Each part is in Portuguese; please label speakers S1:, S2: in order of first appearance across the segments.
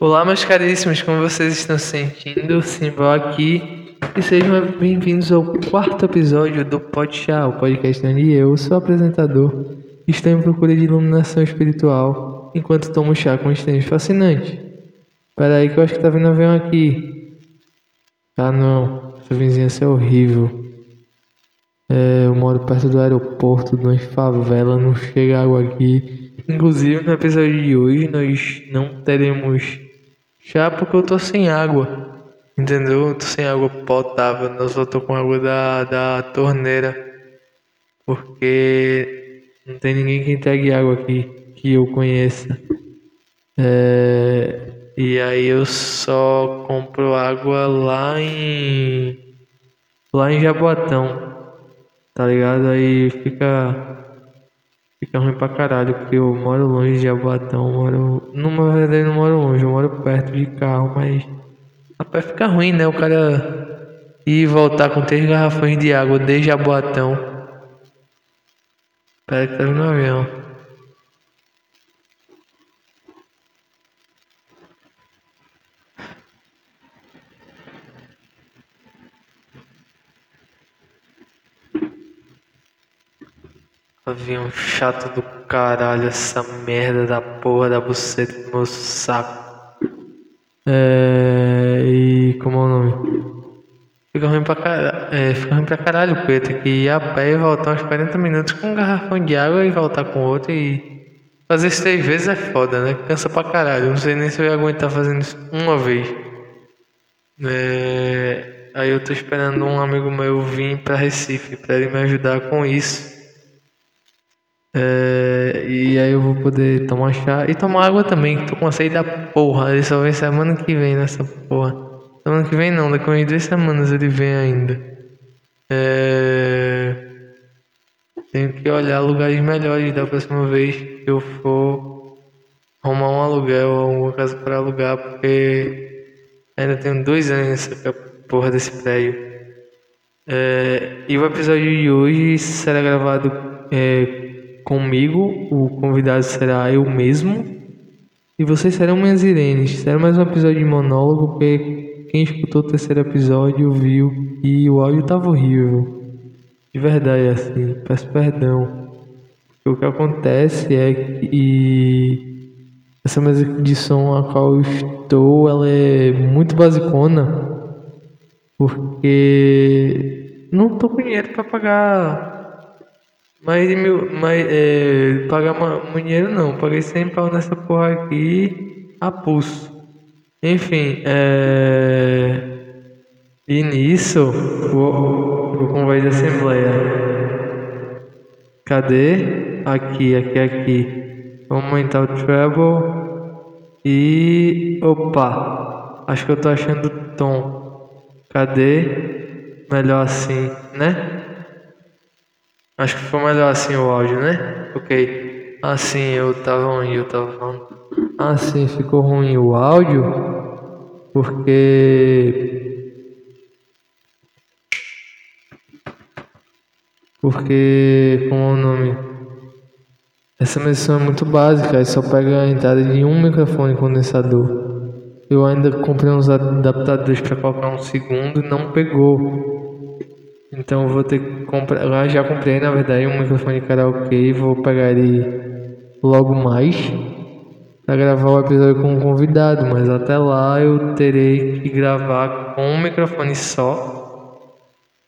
S1: Olá, meus caríssimos, como vocês estão se sentindo? Simbal aqui e sejam bem-vindos ao quarto episódio do Podchá, o podcast onde eu, seu apresentador, estou em procura de iluminação espiritual enquanto tomo chá com estenes fascinantes. Espera aí que eu acho que tá vindo avião aqui. Ah não, essa vizinhança é horrível. É, eu moro perto do aeroporto, de uma favela, não chega água aqui. Inclusive no episódio de hoje nós não teremos já porque eu tô sem água. Entendeu? Eu tô sem água potável. Eu só tô com água da, da torneira. Porque não tem ninguém que entregue água aqui que eu conheça. É, e aí eu só compro água lá em. Lá em Jaboatão. Tá ligado? Aí fica Fica ruim pra caralho, porque eu moro longe de Jaboatão, moro. Não, na verdade, não moro longe, eu moro perto de carro, mas. Rapaz, fica ruim, né? O cara ir voltar com três garrafões de água desde Jaboatão. Espera que tá um avião. Avião chato do caralho, essa merda da porra da buceta do meu saco. É. E. Como é o nome? Fica ruim pra caralho. É, fica ruim pra caralho, tenho que ir a pé e voltar uns 40 minutos com um garrafão de água e voltar com outro e. Fazer isso três vezes é foda, né? Cansa pra caralho. Não sei nem se eu ia aguentar fazendo isso uma vez. É... Aí eu tô esperando um amigo meu vir pra Recife pra ele me ajudar com isso. É, e aí eu vou poder tomar chá e tomar água também. Tô com sede da porra. Ele só vem semana que vem nessa porra. Semana que vem não, daqui a duas semanas ele vem ainda. É, tenho que olhar lugares melhores da próxima vez que eu for arrumar um aluguel ou alguma casa para alugar, porque ainda tenho dois anos nessa porra desse prédio. É, e o episódio de hoje será gravado é, Comigo, o convidado será eu mesmo. E vocês serão minhas irenes. Será mais um episódio de monólogo, porque quem escutou o terceiro episódio viu que o áudio estava horrível. De verdade, assim. Peço perdão. O que acontece é que essa mesa de som a qual eu estou, ela é muito basicona. Porque não tô com dinheiro para pagar mais de mil. Mais, é, pagar dinheiro não. Paguei 100 pau nessa porra aqui a pulso. Enfim, é. E nisso, vou, vou com voz de assembleia. Cadê? Aqui, aqui, aqui. Vamos aumentar o treble. E. Opa! Acho que eu tô achando o tom. Cadê? Melhor assim, né? Acho que ficou melhor assim o áudio, né? Ok. Assim, eu tava onde eu tava falando. Assim, ficou ruim o áudio. Porque. Porque. Como é o nome? Essa medição é muito básica, aí só pega a entrada de um microfone condensador. Eu ainda comprei uns adaptadores para colocar um segundo e não pegou. Então eu vou ter que comprar. Lá já comprei na verdade um microfone karaokê vou pegar ele logo mais para gravar o episódio com um convidado, mas até lá eu terei que gravar com um microfone só.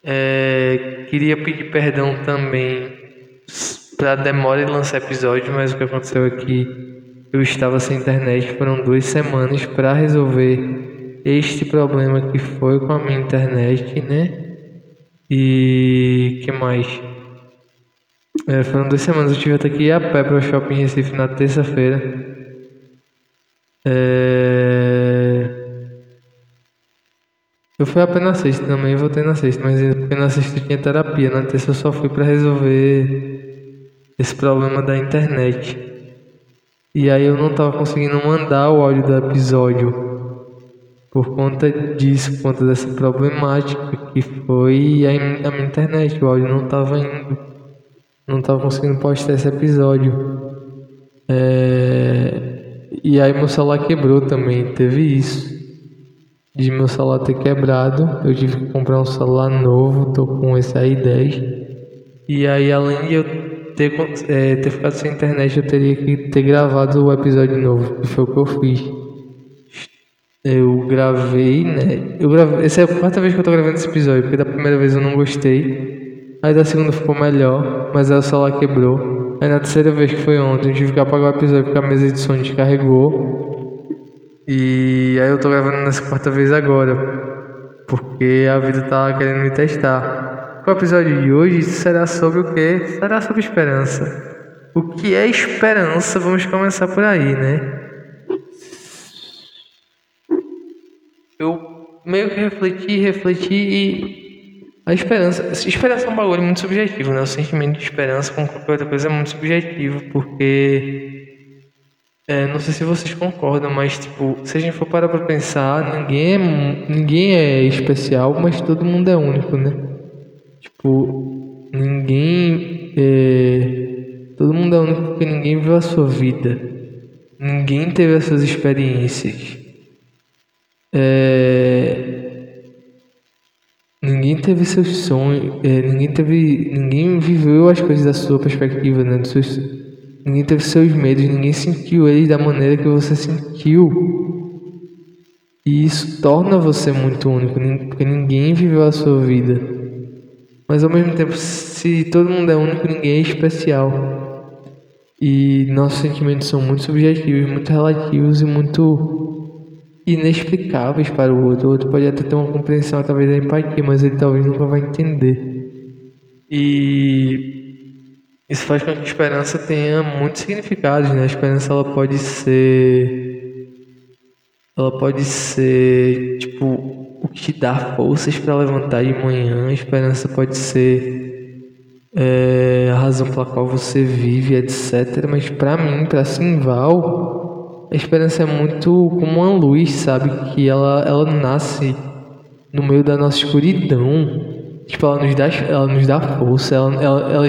S1: É, queria pedir perdão também para demora de lançar episódio, mas o que aconteceu é que eu estava sem internet, foram duas semanas para resolver este problema que foi com a minha internet, né? E que mais? É, foram duas semanas. Eu tive até que ir a pé para o shopping Recife na terça-feira. É... Eu fui apenas na sexta também, voltei na sexta, mas na sexta tinha terapia, na terça eu só fui para resolver esse problema da internet. E aí eu não tava conseguindo mandar o áudio do episódio por conta disso, por conta dessa problemática que foi a, a minha internet, o áudio não estava indo, não estava conseguindo postar esse episódio. É, E aí meu celular quebrou também, teve isso. De meu celular ter quebrado, eu tive que comprar um celular novo, tô com esse aí 10. E aí além de eu ter, é, ter ficado sem internet, eu teria que ter gravado o episódio novo, que foi o que eu fiz. Eu gravei, né? Eu gravei, essa é a quarta vez que eu tô gravando esse episódio, porque da primeira vez eu não gostei. Aí da segunda ficou melhor, mas aí o celular quebrou. Aí na terceira vez que foi ontem, eu tive que apagar o episódio porque a mesa de som descarregou. E aí eu tô gravando nessa quarta vez agora. Porque a vida tá querendo me testar. O episódio de hoje será sobre o quê? Será sobre esperança. O que é esperança? Vamos começar por aí, né? Eu meio que refleti, refleti e. A esperança. Esperança é um bagulho muito subjetivo, né? O sentimento de esperança com qualquer outra coisa é muito subjetivo, porque. É, não sei se vocês concordam, mas, tipo, se a gente for parar pra pensar, ninguém é, ninguém é especial, mas todo mundo é único, né? Tipo, ninguém. É, todo mundo é único porque ninguém viu a sua vida. Ninguém teve as suas experiências. É... Ninguém teve seus sonhos, é, ninguém teve, ninguém viveu as coisas da sua perspectiva, né? Seus, ninguém teve seus medos, ninguém sentiu eles da maneira que você sentiu. E isso torna você muito único, porque ninguém viveu a sua vida. Mas ao mesmo tempo, se todo mundo é único, ninguém é especial. E nossos sentimentos são muito subjetivos, muito relativos e muito inexplicáveis para o outro. O outro pode até ter uma compreensão através da empatia, mas ele talvez nunca vai entender. E isso faz com que a esperança tenha muitos significados, né? A esperança ela pode ser ela pode ser tipo o que te dá forças para levantar de manhã. A esperança pode ser é, a razão pela qual você vive, etc. Mas para mim, para Simval, a esperança é muito como uma luz, sabe? Que ela, ela nasce no meio da nossa escuridão. Tipo, ela nos dá, ela nos dá força. Ela, ela, ela,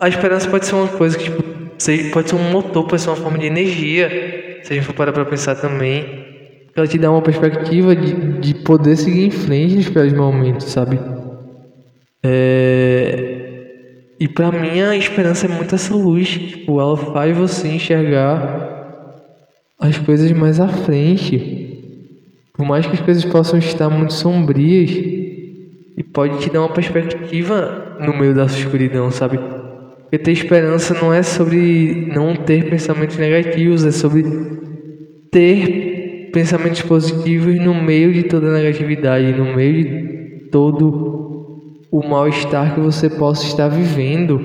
S1: a esperança pode ser uma coisa que, tipo, pode ser um motor, pode ser uma forma de energia. Se a gente for parar pra pensar também. Ela te dá uma perspectiva de, de poder seguir em frente nos piores momentos, sabe? É... E pra mim a esperança é muito essa luz. Tipo, ela faz você enxergar as coisas mais à frente. Por mais que as coisas possam estar muito sombrias, e pode te dar uma perspectiva no meio da escuridão, sabe? Porque ter esperança não é sobre não ter pensamentos negativos, é sobre ter pensamentos positivos no meio de toda a negatividade, no meio de todo o mal-estar que você possa estar vivendo.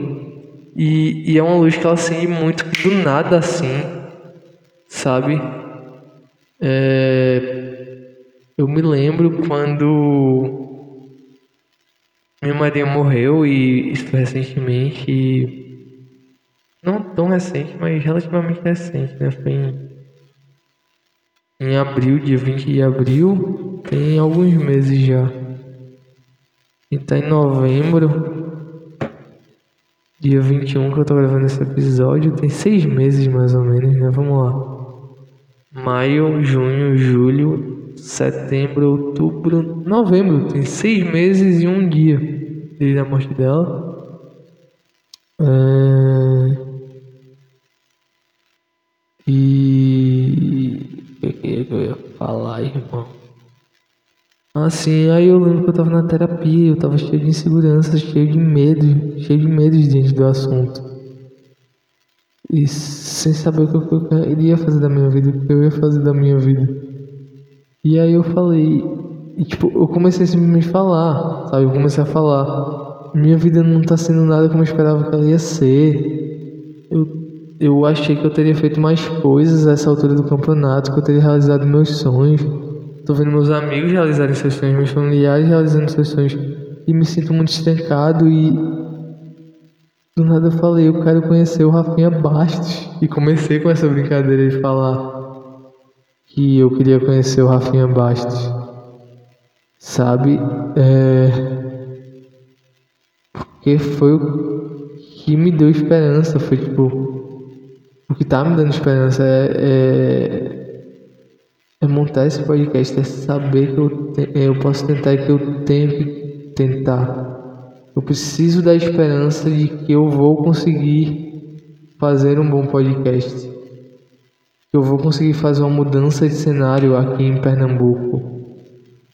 S1: E, e é uma luz que ela acende muito do nada assim sabe? É, eu me lembro quando minha madrinha morreu e isso foi recentemente. Não tão recente, mas relativamente recente, né? Foi em, em abril, dia 20 de abril. Tem alguns meses já. E tá em novembro. Dia 21 que eu tô gravando esse episódio. Tem seis meses mais ou menos, né? Vamos lá maio, junho, julho, setembro, outubro, novembro. Tem seis meses e um dia desde a morte dela. É... E o que eu ia falar, irmão? Assim, aí eu lembro que eu tava na terapia, eu tava cheio de insegurança, cheio de medo, cheio de medo diante do assunto. E sem saber o que eu iria fazer da minha vida, o que eu ia fazer da minha vida. E aí eu falei, e tipo, eu comecei a simplesmente falar, sabe? Eu comecei a falar. Minha vida não tá sendo nada como eu esperava que ela ia ser. Eu, eu achei que eu teria feito mais coisas a essa altura do campeonato, que eu teria realizado meus sonhos. Tô vendo meus amigos realizarem seus sonhos, meus familiares realizando seus sonhos. E me sinto muito estancado e do nada eu falei, eu quero conhecer o Rafinha Bastos. E comecei com essa brincadeira de falar que eu queria conhecer o Rafinha Bastos. Sabe? É... Porque foi o que me deu esperança. Foi tipo. o que tá me dando esperança é, é, é montar esse podcast, é saber que eu, te, eu posso tentar e que eu tenho que tentar. Eu preciso da esperança de que eu vou conseguir fazer um bom podcast. Que eu vou conseguir fazer uma mudança de cenário aqui em Pernambuco,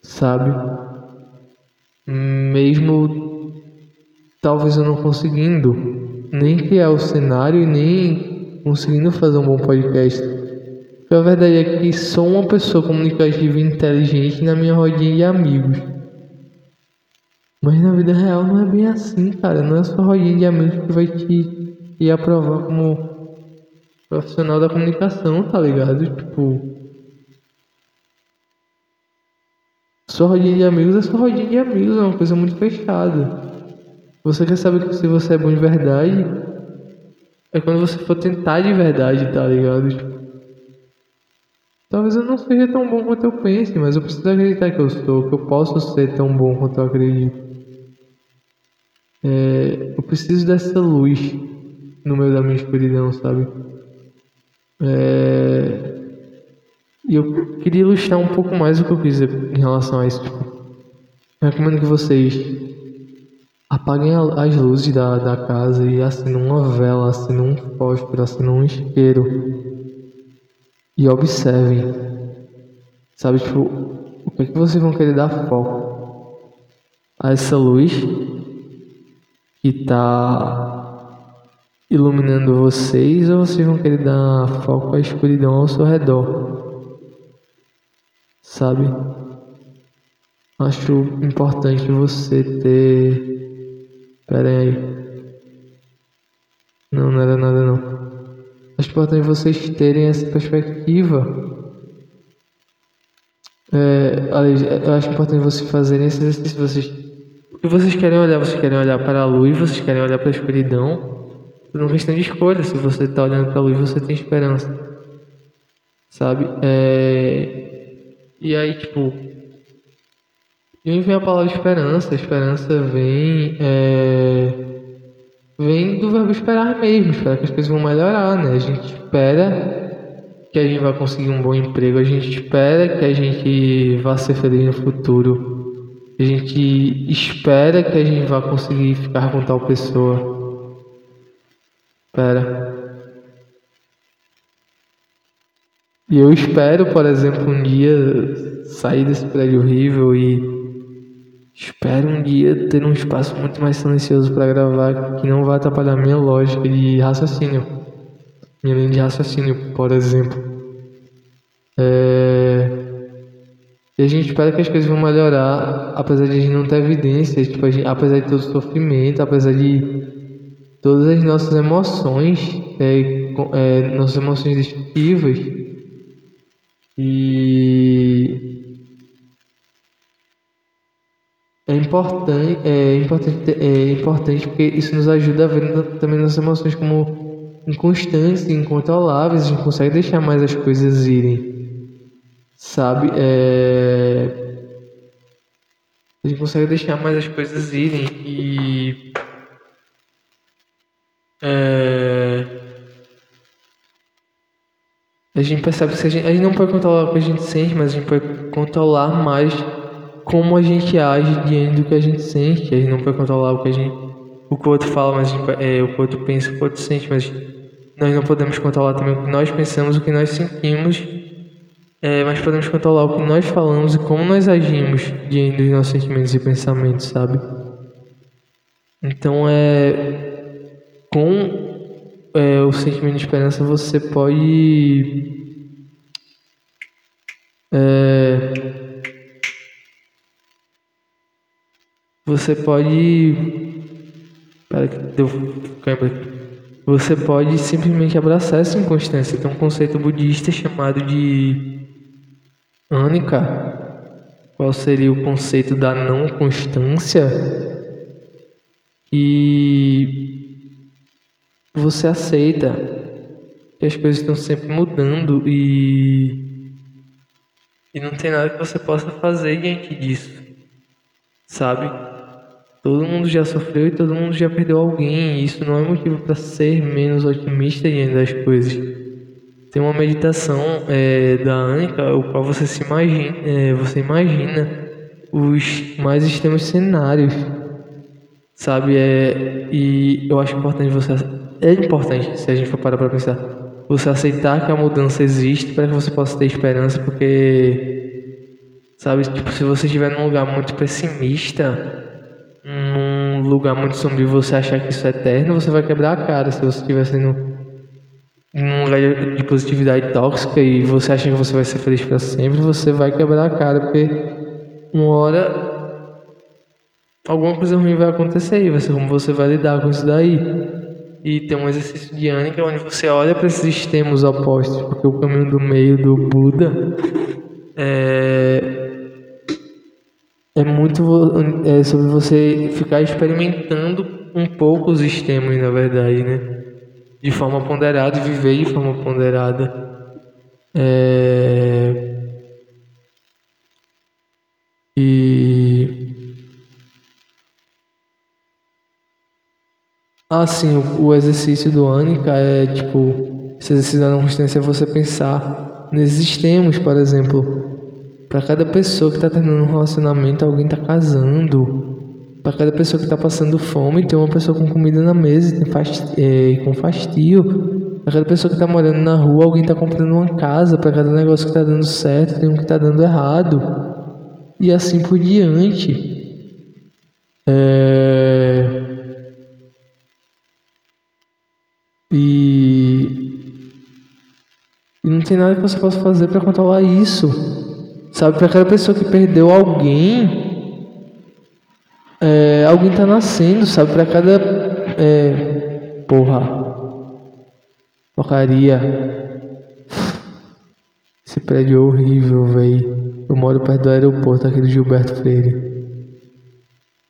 S1: sabe? Mesmo talvez eu não conseguindo nem criar o cenário e nem conseguindo fazer um bom podcast. a verdade é que sou uma pessoa comunicativa e inteligente na minha rodinha de amigos. Mas na vida real não é bem assim, cara. Não é só rodinha de amigos que vai te, te aprovar como profissional da comunicação, tá ligado? Tipo. Só rodinha de amigos é só rodinha de amigos, é uma coisa muito fechada. Você quer saber se você é bom de verdade? É quando você for tentar de verdade, tá ligado? Talvez eu não seja tão bom quanto eu pense, mas eu preciso acreditar que eu sou, que eu posso ser tão bom quanto eu acredito. É, eu preciso dessa luz no meio da minha escuridão, sabe? É, e eu queria ilustrar um pouco mais o que eu quis em relação a isso. Tipo, eu recomendo que vocês Apaguem as luzes da, da casa e acendam uma vela, acendam um fósforo, acendam um isqueiro. E observem. Sabe, tipo, o que, é que vocês vão querer dar foco? A essa luz que tá iluminando vocês ou vocês vão querer dar foco à escuridão ao seu redor? Sabe? Acho importante você ter Pera aí. Não, não era nada não. Acho importante vocês terem essa perspectiva. É, eu acho importante vocês fazerem esse exercício. Vocês, que vocês querem olhar? Vocês querem olhar para a luz, vocês querem olhar para a escuridão. Por uma questão de escolha. Se você está olhando para a luz, você tem esperança. Sabe? É... E aí, tipo, e vem a palavra esperança. A esperança vem. É, vem do verbo esperar mesmo, esperar que as coisas vão melhorar, né? A gente espera que a gente vai conseguir um bom emprego, a gente espera que a gente vá ser feliz no futuro, a gente espera que a gente vá conseguir ficar com tal pessoa. Espera. E eu espero, por exemplo, um dia sair desse prédio horrível e Espero um dia ter um espaço muito mais silencioso para gravar que não vai atrapalhar minha lógica de raciocínio. Minha linha de raciocínio, por exemplo. É... E a gente espera que as coisas vão melhorar, apesar de a gente não ter evidências, tipo, gente, apesar de todo o sofrimento, apesar de todas as nossas emoções, é, é, nossas emoções destrutivas. E é importante, é importante, é importante porque isso nos ajuda a ver também nossas emoções como inconstantes incontroláveis. A gente consegue deixar mais as coisas irem, sabe? É... A gente consegue deixar mais as coisas irem e é... a gente percebe que a gente, a gente não pode controlar o que a gente sente, mas a gente pode controlar mais como a gente age diante do que a gente sente. A gente não pode controlar o que a gente, o que o outro fala, mas gente, é, o que o outro pensa, o que o outro sente, mas nós não podemos controlar também o que nós pensamos, o que nós sentimos, é, mas podemos controlar o que nós falamos e como nós agimos diante dos nossos sentimentos e pensamentos, sabe? Então é com é, o sentimento de esperança você pode é, Você pode. Pera que deu aqui. Você pode simplesmente abraçar essa inconstância. Tem um conceito budista chamado de Anika. Qual seria o conceito da não constância? E você aceita que as coisas estão sempre mudando e e não tem nada que você possa fazer diante disso, sabe? Todo mundo já sofreu e todo mundo já perdeu alguém. E isso não é motivo para ser menos otimista diante das coisas. Tem uma meditação é, da Anika, o qual você se imagina, é, você imagina os mais extremos cenários, sabe? É, e eu acho importante você, é importante se a gente for parar para pensar, você aceitar que a mudança existe para que você possa ter esperança, porque, sabe? Tipo, se você estiver num lugar muito pessimista num lugar muito sombrio você achar que isso é eterno, você vai quebrar a cara. Se você estiver sendo num lugar de positividade tóxica e você acha que você vai ser feliz para sempre, você vai quebrar a cara, porque uma hora alguma coisa ruim vai acontecer e ser como você vai lidar com isso daí. E tem um exercício de Anika onde você olha para esses extremos opostos, porque o caminho do meio do Buda é é muito é sobre você ficar experimentando um pouco os extremos, na verdade, né? De forma ponderada e viver de forma ponderada. É... E. Ah, sim, o, o exercício do Anika é tipo. Esse exercício da não consciência é você pensar nesses extremos, por exemplo. Para cada pessoa que está terminando um relacionamento, alguém está casando. Para cada pessoa que está passando fome, tem uma pessoa com comida na mesa tem. É, com fastio. Para cada pessoa que está morando na rua, alguém está comprando uma casa. Para cada negócio que está dando certo, tem um que está dando errado. E assim por diante. É... E... e não tem nada que você possa fazer para controlar isso. Sabe, para aquela pessoa que perdeu alguém, é, alguém tá nascendo, sabe? Para cada. É, porra. Porcaria. Esse prédio é horrível, velho. Eu moro perto do aeroporto, aquele Gilberto Freire.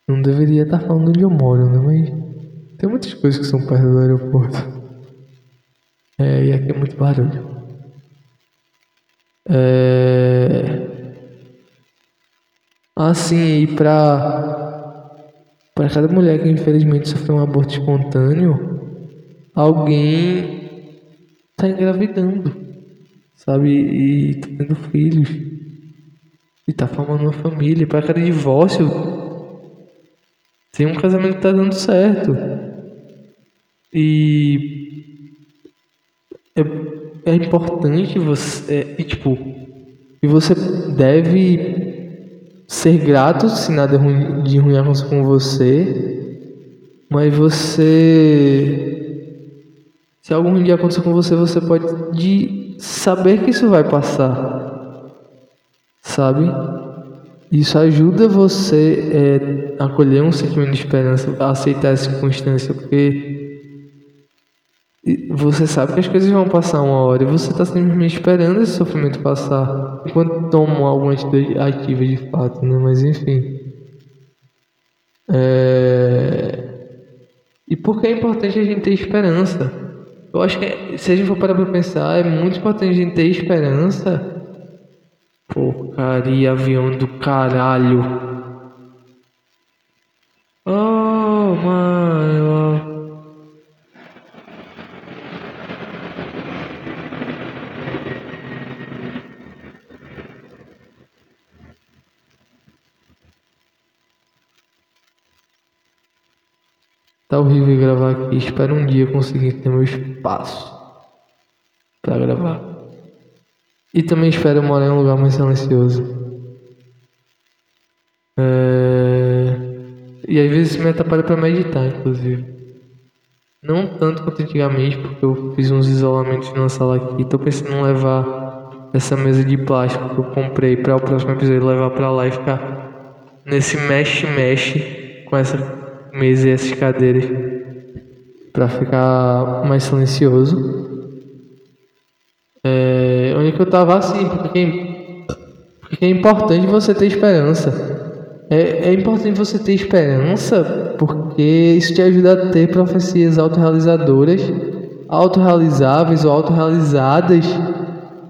S1: Não deveria estar tá falando onde eu moro, né? Mas tem muitas coisas que são perto do aeroporto. É, e aqui é muito barulho. É... Assim, e para para cada mulher que infelizmente sofreu um aborto espontâneo, alguém está engravidando, sabe? E tá tendo filhos. E tá formando uma família. Para cada divórcio, tem um casamento que tá dando certo. E é, é importante você. É, e tipo, e você deve ser grato se nada de ruim acontece com você, mas você. Se algo ruim acontecer com você, você pode de saber que isso vai passar, sabe? Isso ajuda você é, a acolher um sentimento de esperança, a aceitar essa circunstância, porque você sabe que as coisas vão passar uma hora e você está simplesmente esperando esse sofrimento passar enquanto toma alguma atitude ativa de fato, né? Mas enfim. É... E por que é importante a gente ter esperança? Eu acho que se a gente for parar para pensar, é muito importante a gente ter esperança. Porcaria, avião do caralho. Oh, mano. Tá horrível gravar aqui. Espero um dia conseguir ter meu espaço para gravar. E também espero morar em um lugar mais silencioso. É... E às vezes me atrapalha para meditar, inclusive. Não tanto quanto antigamente, porque eu fiz uns isolamentos na sala aqui. Tô pensando em levar essa mesa de plástico que eu comprei para o próximo episódio levar para lá e ficar nesse mexe-mexe com essa mesa e essas cadeiras para ficar mais silencioso. É, onde que eu tava assim, porque, porque é importante você ter esperança. É, é importante você ter esperança porque isso te ajuda a ter profecias autorrealizadoras, autorrealizáveis ou autorrealizadas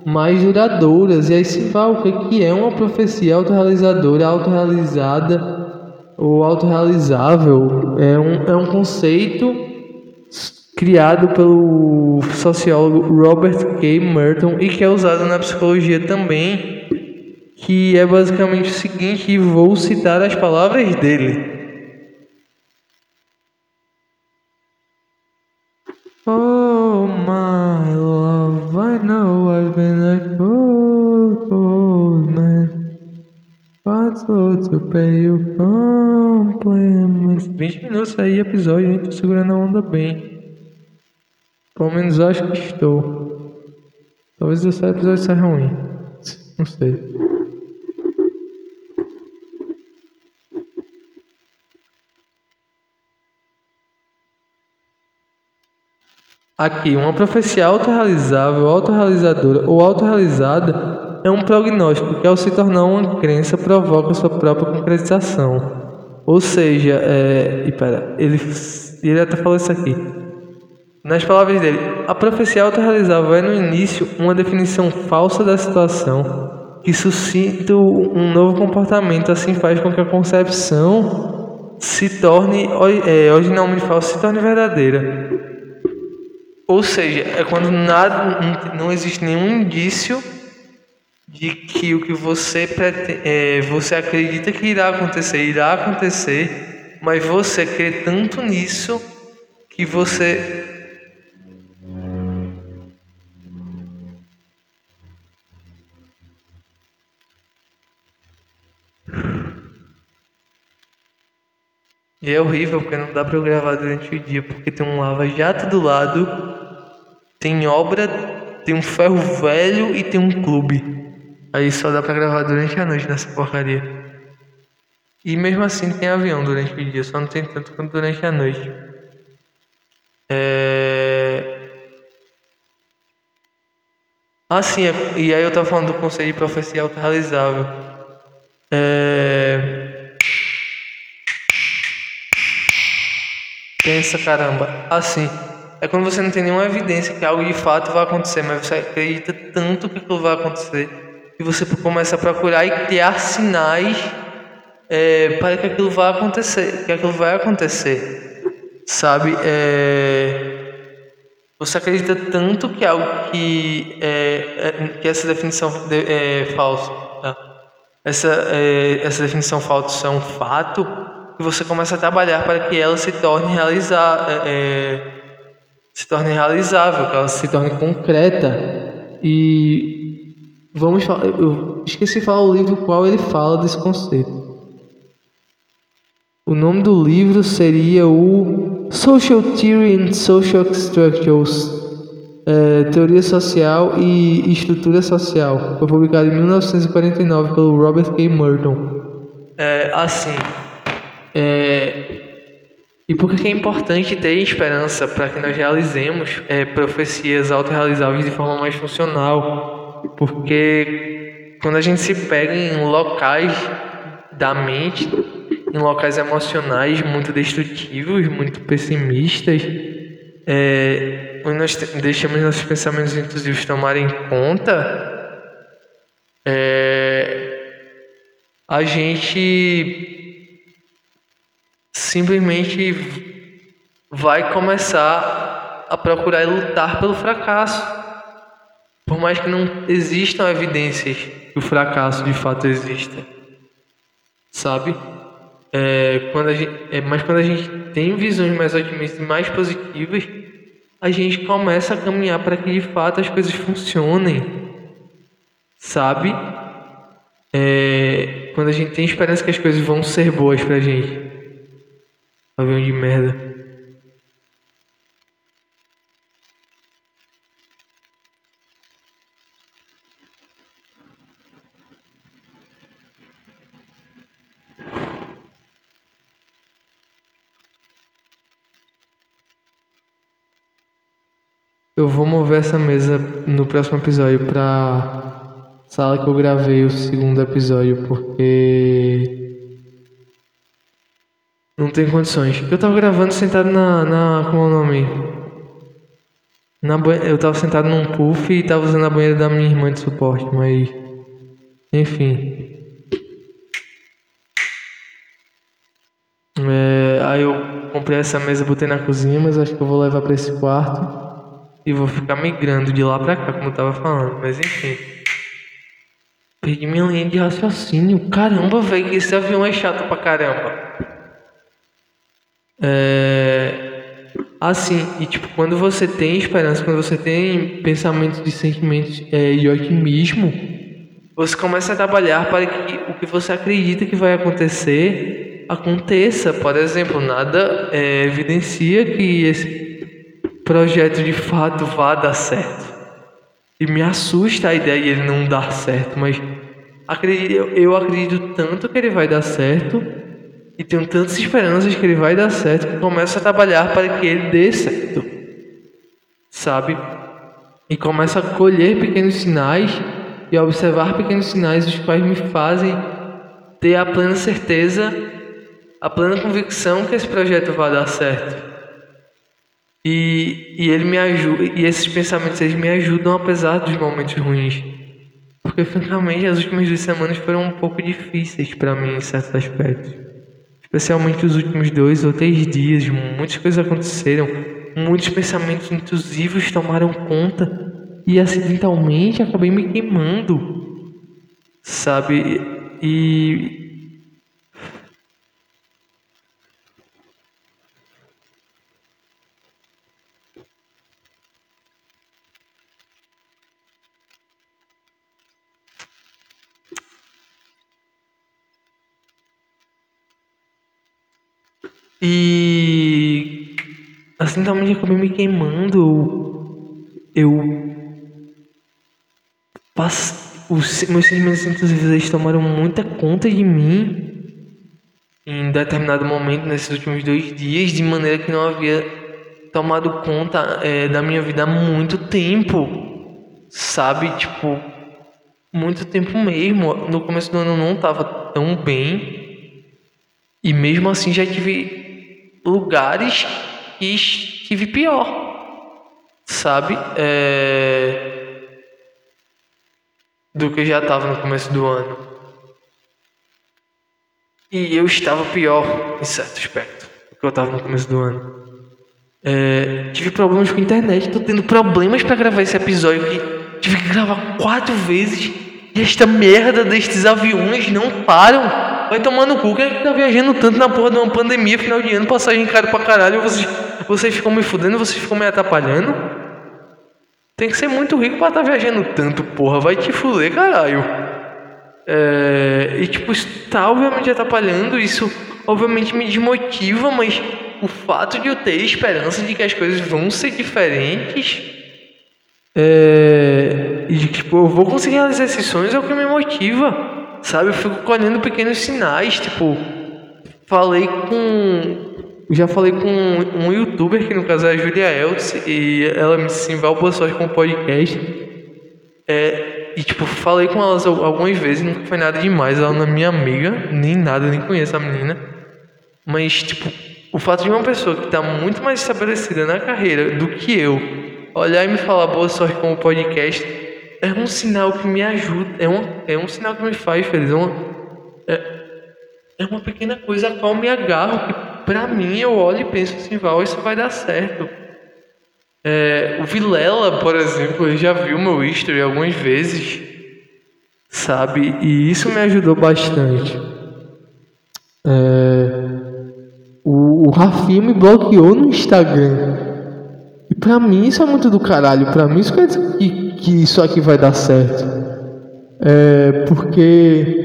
S1: mais duradouras. E aí se fala o que é uma profecia autorrealizadora, autorrealizada o autorrealizável é um, é um conceito criado pelo sociólogo Robert K. Merton e que é usado na psicologia também, que é basicamente o seguinte, e vou citar as palavras dele. Pay you compliments. 20 minutos aí, episódio, hein? Tô segurando a onda bem. Pelo menos acho que estou. Talvez esse episódio seja ruim. Não sei. Aqui, uma profecia autorrealizável, autorrealizadora ou autorrealizada é um prognóstico que, ao se tornar uma crença, provoca sua própria concretização. Ou seja, é, e pera, ele, ele até falou isso aqui. Nas palavras dele, a profecia autorrealizável é no início uma definição falsa da situação que suscita um novo comportamento, assim faz com que a concepção se torne é, originalmente falsa se torne verdadeira. Ou seja, é quando nada, não existe nenhum indício de que o que você, é, você acredita que irá acontecer, irá acontecer, mas você crê tanto nisso que você E é horrível porque não dá para eu gravar durante o dia, porque tem um lava-jato do lado, tem obra, tem um ferro velho e tem um clube. Aí só dá para gravar durante a noite nessa porcaria. E mesmo assim tem avião durante o dia, só não tem tanto quanto durante a noite. É... Ah, sim, e aí eu tava falando do conselho de profecia autorrealizável. É... Pensa, caramba, assim. É quando você não tem nenhuma evidência que algo de fato vai acontecer, mas você acredita tanto que aquilo vai acontecer, que você começa a procurar e criar sinais é, para que aquilo vá acontecer, que aquilo vai acontecer, sabe? É, você acredita tanto que algo que é, é que essa definição é falsa, tá? essa é, essa definição falsa é um fato e você começa a trabalhar para que ela se torne realizar, é, se torne realizável, que ela se torne concreta. E vamos falar, eu esqueci de falar o livro qual ele fala desse conceito. O nome do livro seria o Social Theory and Social Structures, é, Teoria Social e Estrutura Social. Foi publicado em 1949 pelo Robert K. Merton. É, assim, é, e por que é importante ter esperança para que nós realizemos é, profecias autorrealizáveis de forma mais funcional? Porque quando a gente se pega em locais da mente, em locais emocionais muito destrutivos, muito pessimistas, é, nós deixamos nossos pensamentos intrusivos tomarem conta, é, a gente simplesmente vai começar a procurar lutar pelo fracasso. Por mais que não existam evidências que o fracasso de fato exista. Sabe? É, quando a gente, é, mas quando a gente tem visões mais otimistas e mais positivas, a gente começa a caminhar para que de fato as coisas funcionem. Sabe? É, quando a gente tem esperança que as coisas vão ser boas pra gente. Avião de merda. Eu vou mover essa mesa no próximo episódio pra sala que eu gravei o segundo episódio, porque não tem condições. Eu tava gravando sentado na. na como é o nome? Na Eu tava sentado num puff e tava usando a banheira da minha irmã de suporte, mas. Enfim. Aí eu comprei essa mesa, botei na cozinha, mas acho que eu vou levar para esse quarto e vou ficar migrando de lá pra cá, como eu tava falando. Mas enfim. Perdi minha linha de raciocínio. Caramba, velho, que esse avião é chato pra caramba. É. Assim, e tipo, quando você tem esperança, quando você tem pensamentos de sentimentos é, e otimismo, você começa a trabalhar para que o que você acredita que vai acontecer aconteça. Por exemplo, nada é, evidencia que esse projeto de fato vá dar certo. E me assusta a ideia de ele não dar certo, mas acredito, eu acredito tanto que ele vai dar certo e tenho tantas esperanças que ele vai dar certo que começo a trabalhar para que ele dê certo. Sabe? E começo a colher pequenos sinais e a observar pequenos sinais os quais me fazem ter a plena certeza, a plena convicção que esse projeto vai dar certo. E, e ele me ajuda, e esses pensamentos eles me ajudam apesar dos momentos ruins. Porque francamente as últimas duas semanas foram um pouco difíceis para mim em certos aspectos. Especialmente os últimos dois ou três dias, muitas coisas aconteceram, muitos pensamentos intrusivos tomaram conta e acidentalmente acabei me queimando, sabe? E E assim também acabei me queimando. Eu. Pass... Os meus sentimentos intrusivos tomaram muita conta de mim em determinado momento nesses últimos dois dias, de maneira que não havia tomado conta é, da minha vida há muito tempo, sabe? Tipo, muito tempo mesmo. No começo do ano eu não estava tão bem e mesmo assim já tive lugares que estive pior, sabe? É... Do que já estava no começo do ano. E eu estava pior em certo aspecto do que eu estava no começo do ano. É... Tive problemas com a internet, estou tendo problemas para gravar esse episódio que tive que gravar quatro vezes e esta merda destes aviões não param. Vai tomar no cu, quem é que tá viajando tanto na porra de uma pandemia, final de ano, passagem cara pra caralho, vocês, vocês ficam me fudendo, vocês ficam me atrapalhando? Tem que ser muito rico pra tá viajando tanto, porra, vai te fuder, caralho. É, e tipo, isso tá obviamente atrapalhando, isso obviamente me desmotiva, mas o fato de eu ter esperança de que as coisas vão ser diferentes é, e de que tipo, eu vou conseguir realizar esses sonhos é o que me motiva. Sabe, eu fico colhendo pequenos sinais, tipo, falei com. Já falei com um youtuber, que no caso é a Julia Eltz, e ela me disse assim, boa sorte com podcast. É, e tipo, falei com elas algumas vezes, não foi nada demais, ela não é minha amiga, nem nada, nem conheço a menina. Mas, tipo, o fato de uma pessoa que está muito mais estabelecida na carreira do que eu olhar e me falar boa sorte com o podcast é um sinal que me ajuda, é um, é um sinal que me faz feliz, é uma, é, é uma pequena coisa a qual me agarro, que pra mim eu olho e penso assim, Val, isso vai dar certo. É, o Vilela, por exemplo, ele já viu meu history algumas vezes, sabe? E isso me ajudou bastante. É, o, o Rafinha me bloqueou no Instagram. E pra mim isso é muito do caralho. Pra mim isso quer dizer que que isso aqui vai dar certo. É porque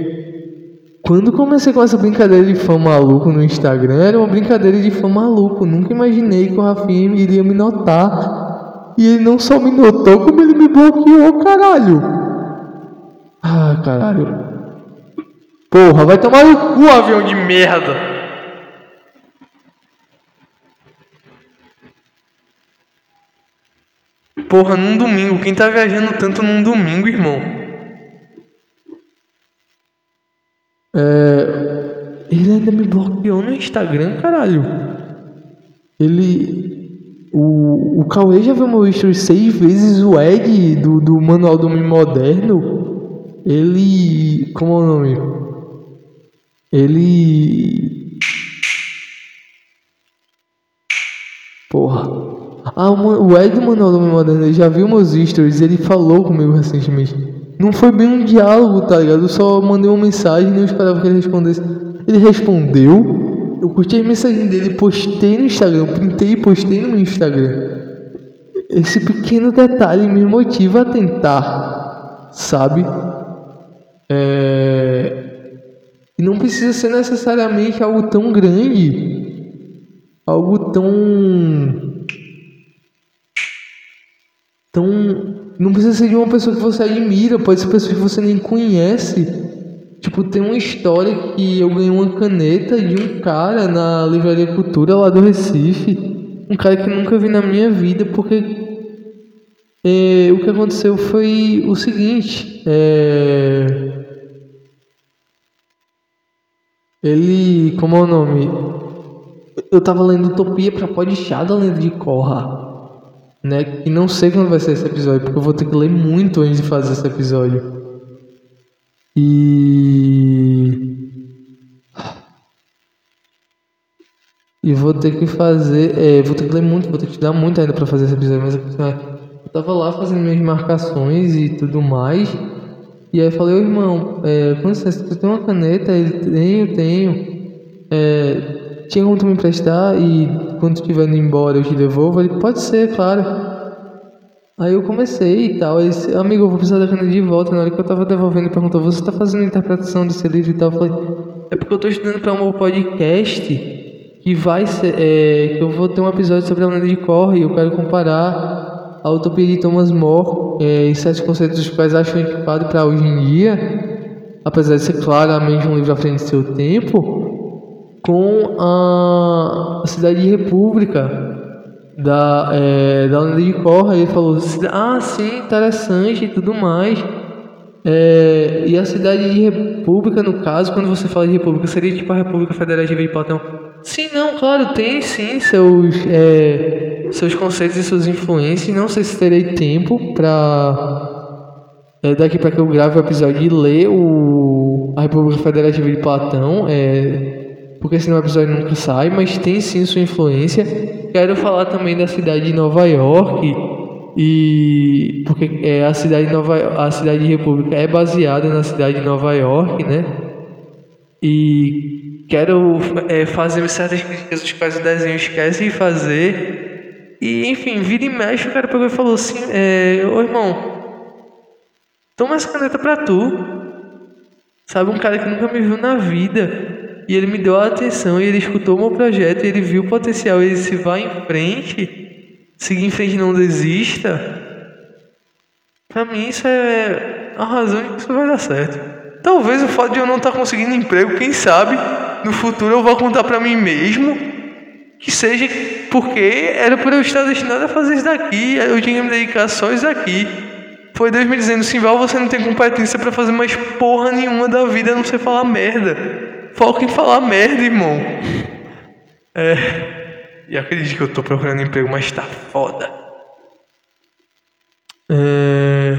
S1: quando comecei com essa brincadeira de fã maluco no Instagram, era uma brincadeira de fã maluco. Nunca imaginei que o Rafinha iria me notar. E ele não só me notou, como ele me bloqueou, caralho. Ah, caralho. Porra, vai tomar no cu, avião de merda. Porra, num domingo. Quem tá viajando tanto num domingo, irmão? É... Ele ainda me bloqueou no Instagram, caralho. Ele. O, o Cauê já viu meu history seis vezes. O Ed do, do Manual do Homem Moderno. Ele. Como é o nome? Ele. Ah, o Ed Manuel do Moderno, ele já viu meus stories, ele falou comigo recentemente. Não foi bem um diálogo, tá ligado? Eu só mandei uma mensagem e não esperava que ele respondesse. Ele respondeu, eu curti a mensagem dele, postei no Instagram, printei e postei no meu Instagram. Esse pequeno detalhe me motiva a tentar, sabe? É... E não precisa ser necessariamente algo tão grande, algo tão. Tão. Não precisa ser de uma pessoa que você admira, pode ser pessoa que você nem conhece. Tipo, tem uma história que eu ganhei uma caneta de um cara na Livraria Cultura lá do Recife. Um cara que nunca vi na minha vida, porque é, o que aconteceu foi o seguinte. É, ele, como é o nome? Eu tava lendo Utopia pra Podchá da Lenda de Korra, né? E não sei quando vai ser esse episódio, porque eu vou ter que ler muito antes de fazer esse episódio. E e vou ter que fazer, é, vou ter que ler muito, vou ter que estudar muito ainda para fazer esse episódio, mas eu tava lá fazendo minhas marcações e tudo mais. E aí eu falei, ô irmão, é, com licença, tu tem uma caneta? Ele, tenho, tenho. É, tinha como tu me emprestar e quando estiver indo embora eu te devolvo? Ele, pode ser, claro. Aí eu comecei e tal, ele disse, amigo, eu vou precisar da caneta de volta. Na hora que eu tava devolvendo, ele perguntou, você tá fazendo interpretação desse livro e tal? Eu falei, é porque eu tô estudando para um podcast que vai ser, é, que eu vou ter um episódio sobre a lenda de Corre e eu quero comparar a utopia de Thomas More é, e sete conceitos dos quais acho equipado para hoje em dia, apesar de ser claramente um livro à frente do seu tempo, com a, Cidade de República da, é, da Lenda de Corra. Ele falou: Ah, sim, interessante e tudo mais. É, e a cidade de república, no caso, quando você fala de república, seria tipo a República Federativa de Platão. Sim, não, claro, tem sim seus, é, seus conceitos e suas influências. Não sei se terei tempo para é, daqui para que eu grave o episódio e ler o, a República Federativa de Platão, é, porque senão o episódio nunca sai, mas tem sim sua influência. Quero falar também da cidade de Nova York e porque é, a cidade de Nova a cidade de República é baseada na cidade de Nova York, né? E quero é, fazer certas críticas dos quais o desenho esquece de fazer. E enfim, vira e mexe, o cara pegou e falou assim: é, Ô irmão, toma essa caneta pra tu. Sabe, um cara que nunca me viu na vida. E ele me deu a atenção, e ele escutou o meu projeto, e ele viu o potencial, ele se vai em frente seguir em frente não desista, para mim isso é a razão de que isso vai dar certo. Talvez o fato de eu não estar tá conseguindo emprego, quem sabe, no futuro eu vou contar para mim mesmo que seja porque era para eu estar destinado a fazer isso daqui, eu tinha que me dedicar só isso daqui. Foi Deus me dizendo, Simval, você não tem competência para fazer mais porra nenhuma da vida, a não sei falar merda. Foca em falar merda, irmão. É. E acredite que eu tô procurando emprego, mas tá foda. É...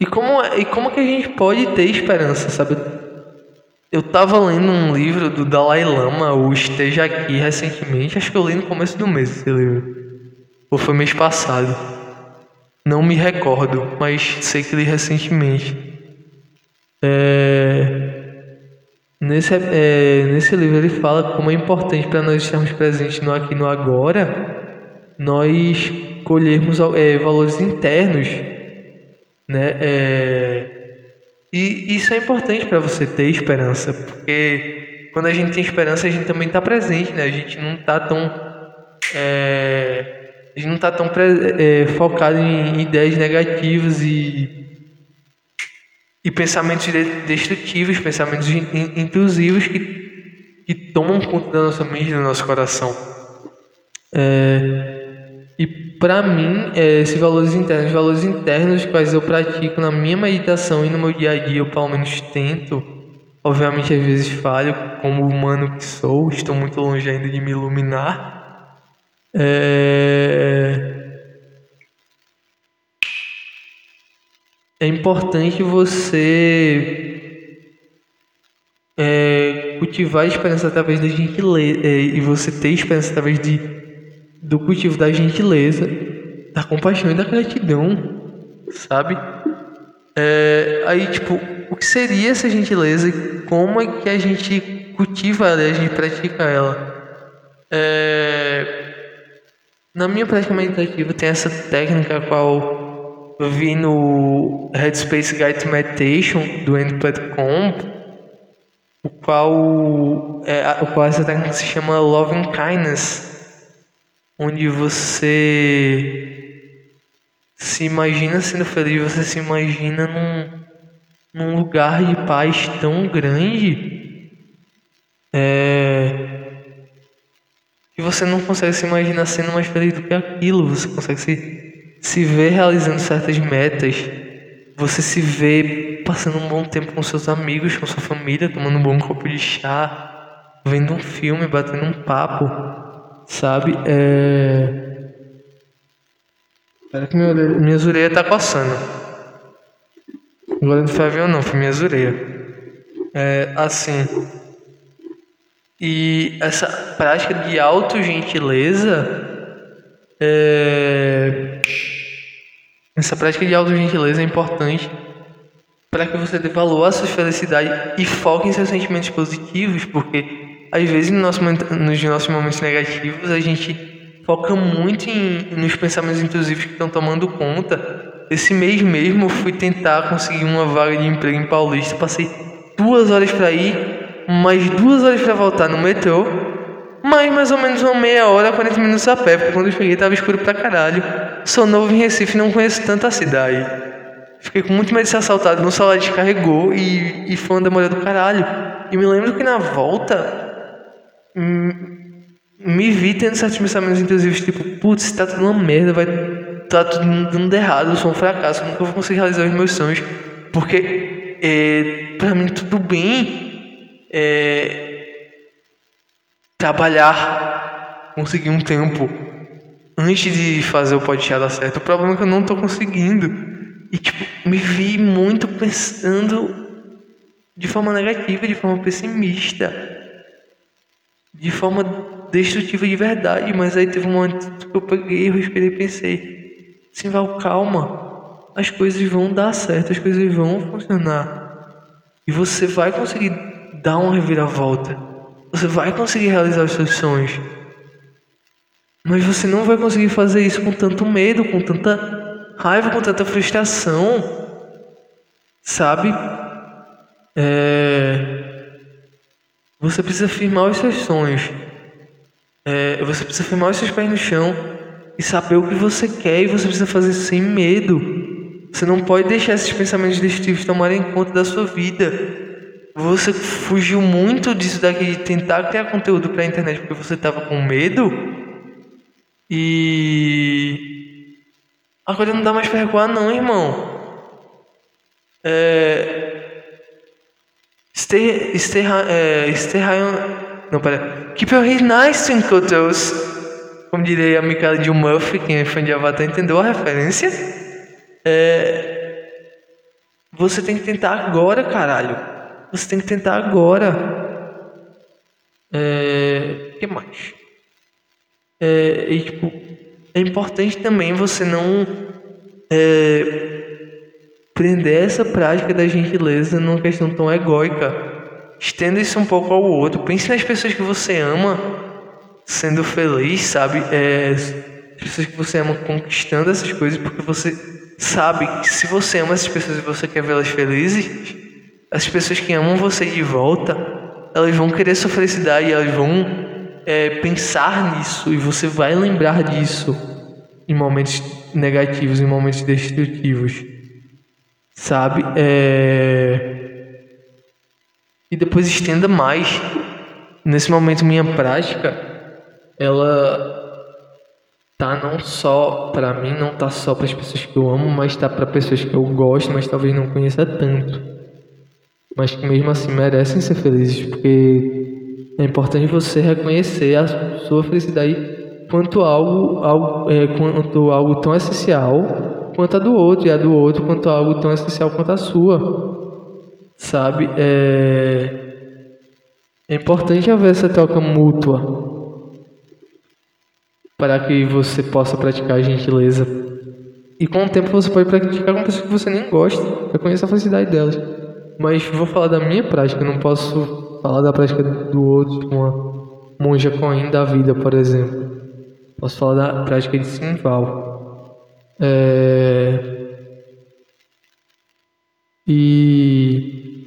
S1: E como, e como que a gente pode ter esperança, sabe? Eu tava lendo um livro do Dalai Lama, o Esteja Aqui, recentemente. Acho que eu li no começo do mês esse livro. Ou foi mês passado. Não me recordo, mas sei que li recentemente. É... Nesse, é, nesse livro ele fala como é importante para nós estarmos presentes no aqui no agora, nós colhermos é, valores internos, né? É, e isso é importante para você ter esperança, porque quando a gente tem esperança a gente também está presente, né? A gente não está tão é, a gente não está tão é, focado em ideias negativas e e pensamentos destrutivos, pensamentos intrusivos que, que tomam conta da nossa mente do nosso coração. É, e para mim, é, esses valores internos, valores internos quais eu pratico na minha meditação e no meu dia a dia, eu pelo menos tento. Obviamente, às vezes falho, como humano que sou, estou muito longe ainda de me iluminar. É, é importante você é, cultivar a esperança através da gentileza é, e você ter esperança através de, do cultivo da gentileza, da compaixão e da gratidão, sabe? É, aí, tipo, o que seria essa gentileza e como é que a gente cultiva ela e a gente pratica ela? É, na minha prática meditativa tem essa técnica a qual eu vi no Headspace Guide Meditation do Andy Comp, o qual, é, o qual essa técnica se chama Loving Kindness, onde você se imagina sendo feliz, você se imagina num, num lugar de paz tão grande é, que você não consegue se imaginar sendo mais feliz do que aquilo. Você consegue se, se ver realizando certas metas, você se vê passando um bom tempo com seus amigos, com sua família, tomando um bom copo de chá, vendo um filme, batendo um papo, sabe? É Espera que minha, orelha, minha zureia tá coçando. Agora não foi avião não, foi minha zureia. É, assim. E essa prática de autogentileza é, essa prática de autogentileza é importante para que você dê valor à sua felicidade e foque em seus sentimentos positivos, porque às vezes no nosso, nos nossos momentos negativos a gente foca muito em, nos pensamentos intrusivos que estão tomando conta. Esse mês mesmo eu fui tentar conseguir uma vaga de emprego em Paulista, passei duas horas para ir, mais duas horas para voltar no metrô, mais mais ou menos uma meia hora, 40 minutos a pé, porque quando eu cheguei tava escuro pra caralho. Sou novo em Recife, não conheço tanta cidade. Fiquei com muito medo de ser assaltado, meu celular descarregou e, e foi uma demora do caralho. E me lembro que na volta, hum, me vi tendo certos pensamentos intrusivos, tipo, putz, tá tudo uma merda, vai tá tudo dando errado, eu sou um fracasso, nunca vou conseguir realizar os meus sonhos, porque é, pra mim tudo bem é, trabalhar, conseguir um tempo antes de fazer o podcast dar certo. O problema é que eu não tô conseguindo. E tipo, me vi muito pensando de forma negativa, de forma pessimista, de forma destrutiva de verdade, mas aí teve um momento que eu peguei, eu respirei e pensei, sim, Val, calma, as coisas vão dar certo, as coisas vão funcionar. E você vai conseguir dar uma reviravolta. Você vai conseguir realizar os seus sonhos. Mas você não vai conseguir fazer isso com tanto medo, com tanta raiva, com tanta frustração. Sabe? É... Você precisa firmar os seus sonhos. É, você precisa firmar os seus pés no chão e saber o que você quer e você precisa fazer sem medo. Você não pode deixar esses pensamentos destrutivos tomarem conta da sua vida. Você fugiu muito disso daqui de tentar criar conteúdo para a internet porque você estava com medo. E agora não dá mais para recuar não, irmão. É... Stay, stay, é, stay high on, não, pera. Keep your head nice, twinkle toes. Como diria a Michaela de Murphy, quem é fã de Avatar entendeu a referência. É... Você tem que tentar agora, caralho. Você tem que tentar agora. É... O que mais? É... E, tipo, é importante também você não é... prender essa prática da gentileza numa questão tão egóica estenda isso um pouco ao outro. Pense nas pessoas que você ama sendo feliz, sabe? É, as pessoas que você ama conquistando essas coisas, porque você sabe que se você ama essas pessoas e você quer vê-las felizes, as pessoas que amam você de volta, elas vão querer sua felicidade, elas vão é, pensar nisso e você vai lembrar disso em momentos negativos, em momentos destrutivos, sabe? É e depois estenda mais. Nesse momento, minha prática, ela tá não só para mim, não tá só para as pessoas que eu amo, mas tá para pessoas que eu gosto, mas talvez não conheça tanto. Mas que mesmo assim merecem ser felizes, porque é importante você reconhecer a sua felicidade quanto algo, algo é, quanto algo tão essencial quanto a do outro, e a do outro quanto algo tão essencial quanto a sua. Sabe? É, é importante haver essa troca mútua. para que você possa praticar a gentileza. E com o tempo você pode praticar com pessoas que você nem gosta, reconheça a felicidade delas. Mas vou falar da minha prática, não posso falar da prática do outro, tipo uma monja Coen da vida, por exemplo. Posso falar da prática de Simval. É... E.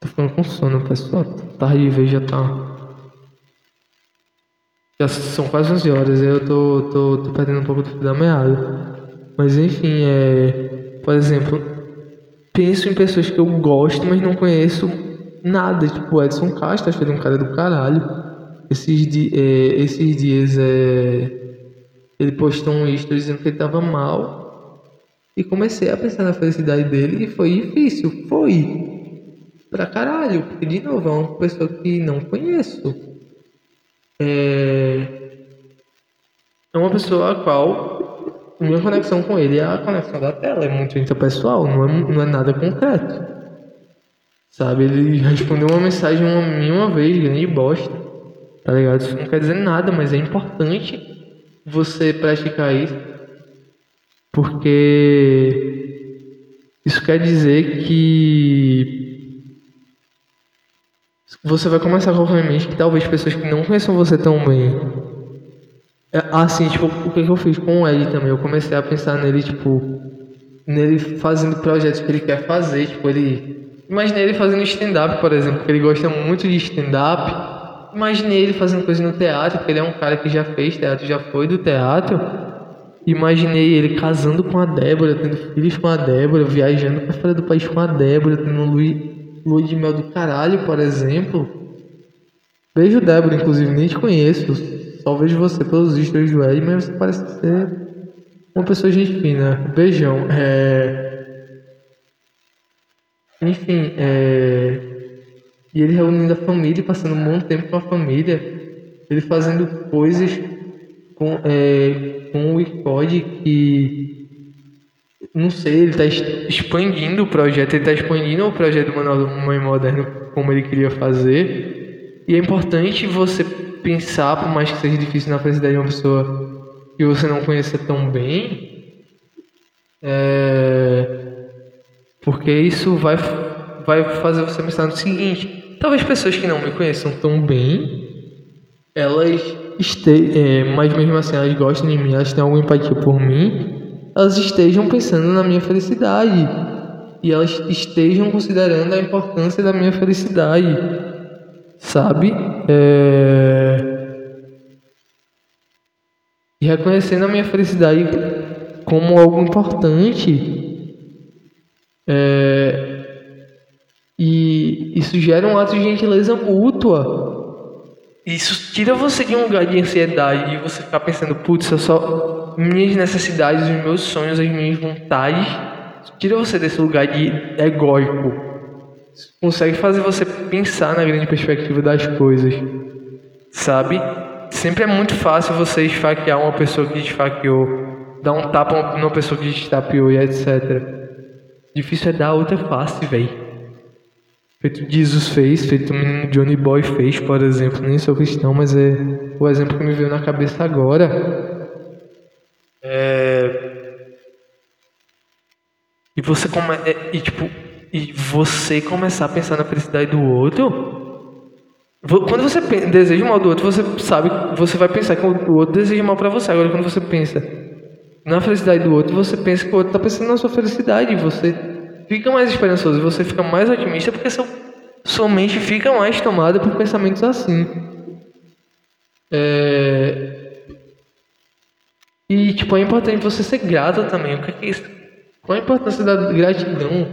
S1: Tô ficando com sono, pessoal. Tarde de ver já tá. Já são quase 11 horas, eu tô, tô, tô perdendo um pouco do fio da meada. Mas enfim, é. Por exemplo, penso em pessoas que eu gosto, mas não conheço nada. Tipo, Edson Castro, acho que ele é um cara do caralho. Esses, di é, esses dias é, ele postou um history dizendo que ele tava mal. E comecei a pensar na felicidade dele e foi difícil. Foi. Pra caralho. Porque, de novo, é uma pessoa que não conheço. É, é uma pessoa a qual minha conexão com ele é a conexão da tela, é muito interpessoal, não é, não é nada concreto. Sabe, ele respondeu uma mensagem uma, uma vez, grande bosta, tá ligado? Isso não quer dizer nada, mas é importante você praticar isso, porque isso quer dizer que você vai começar a colocar em mente que talvez pessoas que não conheçam você tão bem. É, assim, tipo, o que eu fiz com o Ed também? Eu comecei a pensar nele, tipo, nele fazendo projetos que ele quer fazer, tipo, ele. Imaginei ele fazendo stand-up, por exemplo, porque ele gosta muito de stand-up. Imaginei ele fazendo coisa no teatro, porque ele é um cara que já fez teatro, já foi do teatro. Imaginei ele casando com a Débora, tendo filhos com a Débora, viajando para fora do país com a Débora, tendo Luiz lua de mel do caralho, por exemplo. Beijo, Débora, inclusive, nem te conheço. Só vejo você pelos stories do Ed, mas você parece ser uma pessoa gente fina. Beijão. É... Enfim, é... E ele reunindo a família, passando um bom tempo com a família. Ele fazendo coisas com, é... com o ICOD que não sei, ele está expandindo o projeto, ele está expandindo o projeto do Manual do Mãe Moderno como ele queria fazer. E é importante você pensar, por mais que seja difícil na felicidade de uma pessoa que você não conheça tão bem, é... porque isso vai, vai fazer você pensar no seguinte: talvez pessoas que não me conheçam tão bem, elas estejam, é, mas mesmo assim elas gostam de mim, elas têm alguma empatia por mim elas estejam pensando na minha felicidade e elas estejam considerando a importância da minha felicidade, sabe? É... E reconhecendo a minha felicidade como algo importante. É... E isso gera um ato de gentileza mútua isso tira você de um lugar de ansiedade, de você ficar pensando, putz, eu só. Minhas necessidades, os meus sonhos, as minhas vontades. Tira você desse lugar de egóico. Consegue fazer você pensar na grande perspectiva das coisas. Sabe? Sempre é muito fácil você esfaquear uma pessoa que esfaqueou, dar um tapa numa pessoa que estapeou e etc. Difícil é dar outra face, velho. Feito Jesus fez, feito Johnny Boy fez, por exemplo. Nem sou cristão, mas é o exemplo que me veio na cabeça agora. É... E você come... É, e tipo, e você começar a pensar na felicidade do outro. Quando você deseja mal do outro, você sabe, você vai pensar que o outro deseja mal para você. Agora, quando você pensa na felicidade do outro, você pensa que o outro está pensando na sua felicidade. Você fica mais esperançoso, você fica mais otimista porque seu, sua mente fica mais tomada por pensamentos assim. É... E tipo, é importante você ser grato também. O que é isso? Qual a importância da gratidão?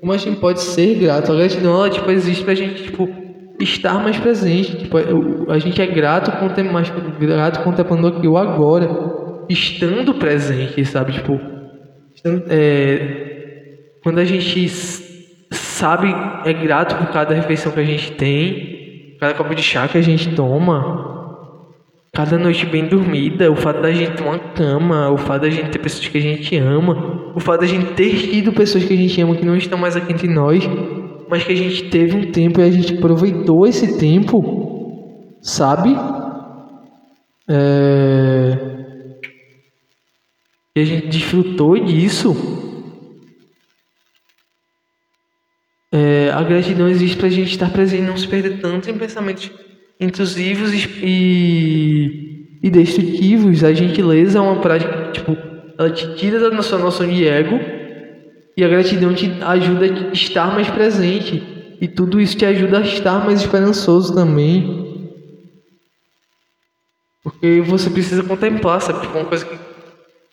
S1: Como a gente pode ser grato? A gratidão ela, tipo, existe pra gente tipo, estar mais presente. Tipo, a gente é grato, mais grato contemplando aqui o agora, estando presente, sabe? Tipo, é, quando a gente sabe, é grato por cada refeição que a gente tem, cada copo de chá que a gente toma, cada noite bem dormida, o fato da gente ter uma cama, o fato da gente ter pessoas que a gente ama, o fato da gente ter tido pessoas que a gente ama que não estão mais aqui entre nós, mas que a gente teve um tempo e a gente aproveitou esse tempo, sabe? É... E a gente desfrutou disso. É, a gratidão existe para a gente estar presente e não se perder tanto em pensamentos intrusivos e, e destrutivos. A gentileza é uma prática tipo, ela te tira da nossa noção de ego e a gratidão te ajuda a estar mais presente. E tudo isso te ajuda a estar mais esperançoso também. Porque você precisa contemplar, sabe? Tipo, uma coisa que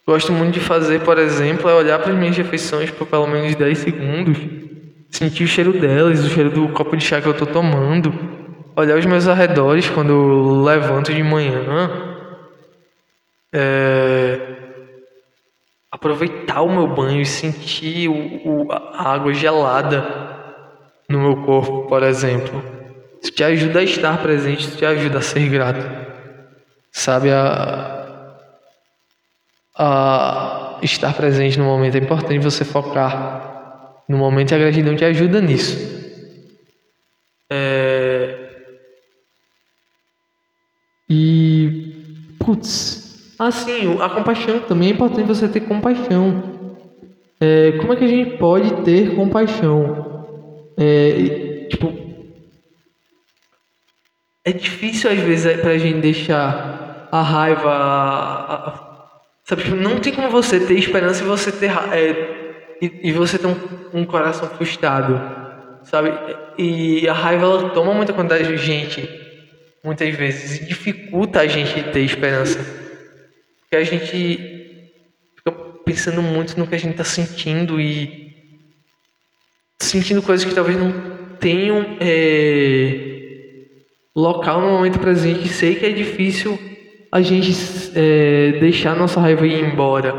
S1: gosto muito de fazer, por exemplo, é olhar para as minhas refeições por pelo menos 10 segundos, sentir o cheiro delas, o cheiro do copo de chá que eu estou tomando, olhar os meus arredores quando eu levanto de manhã, é... aproveitar o meu banho e sentir o, o, a água gelada no meu corpo, por exemplo. Isso te ajuda a estar presente, isso te ajuda a ser grato sabe a, a estar presente no momento é importante você focar no momento e a gratidão te ajuda nisso. É... e putz assim a compaixão também é importante você ter compaixão. É, como é que a gente pode ter compaixão? É, tipo é difícil às vezes para a gente deixar a raiva, a, a, sabe? Tipo, não tem como você ter esperança e você ter é, e, e, você ter um, um, coração frustrado, sabe? E a raiva ela toma muita quantidade de gente, muitas vezes, e dificulta a gente ter esperança, porque a gente fica pensando muito no que a gente está sentindo e sentindo coisas que talvez não tenham é, local no momento presente. Sei que é difícil a gente é, deixar nossa raiva ir embora,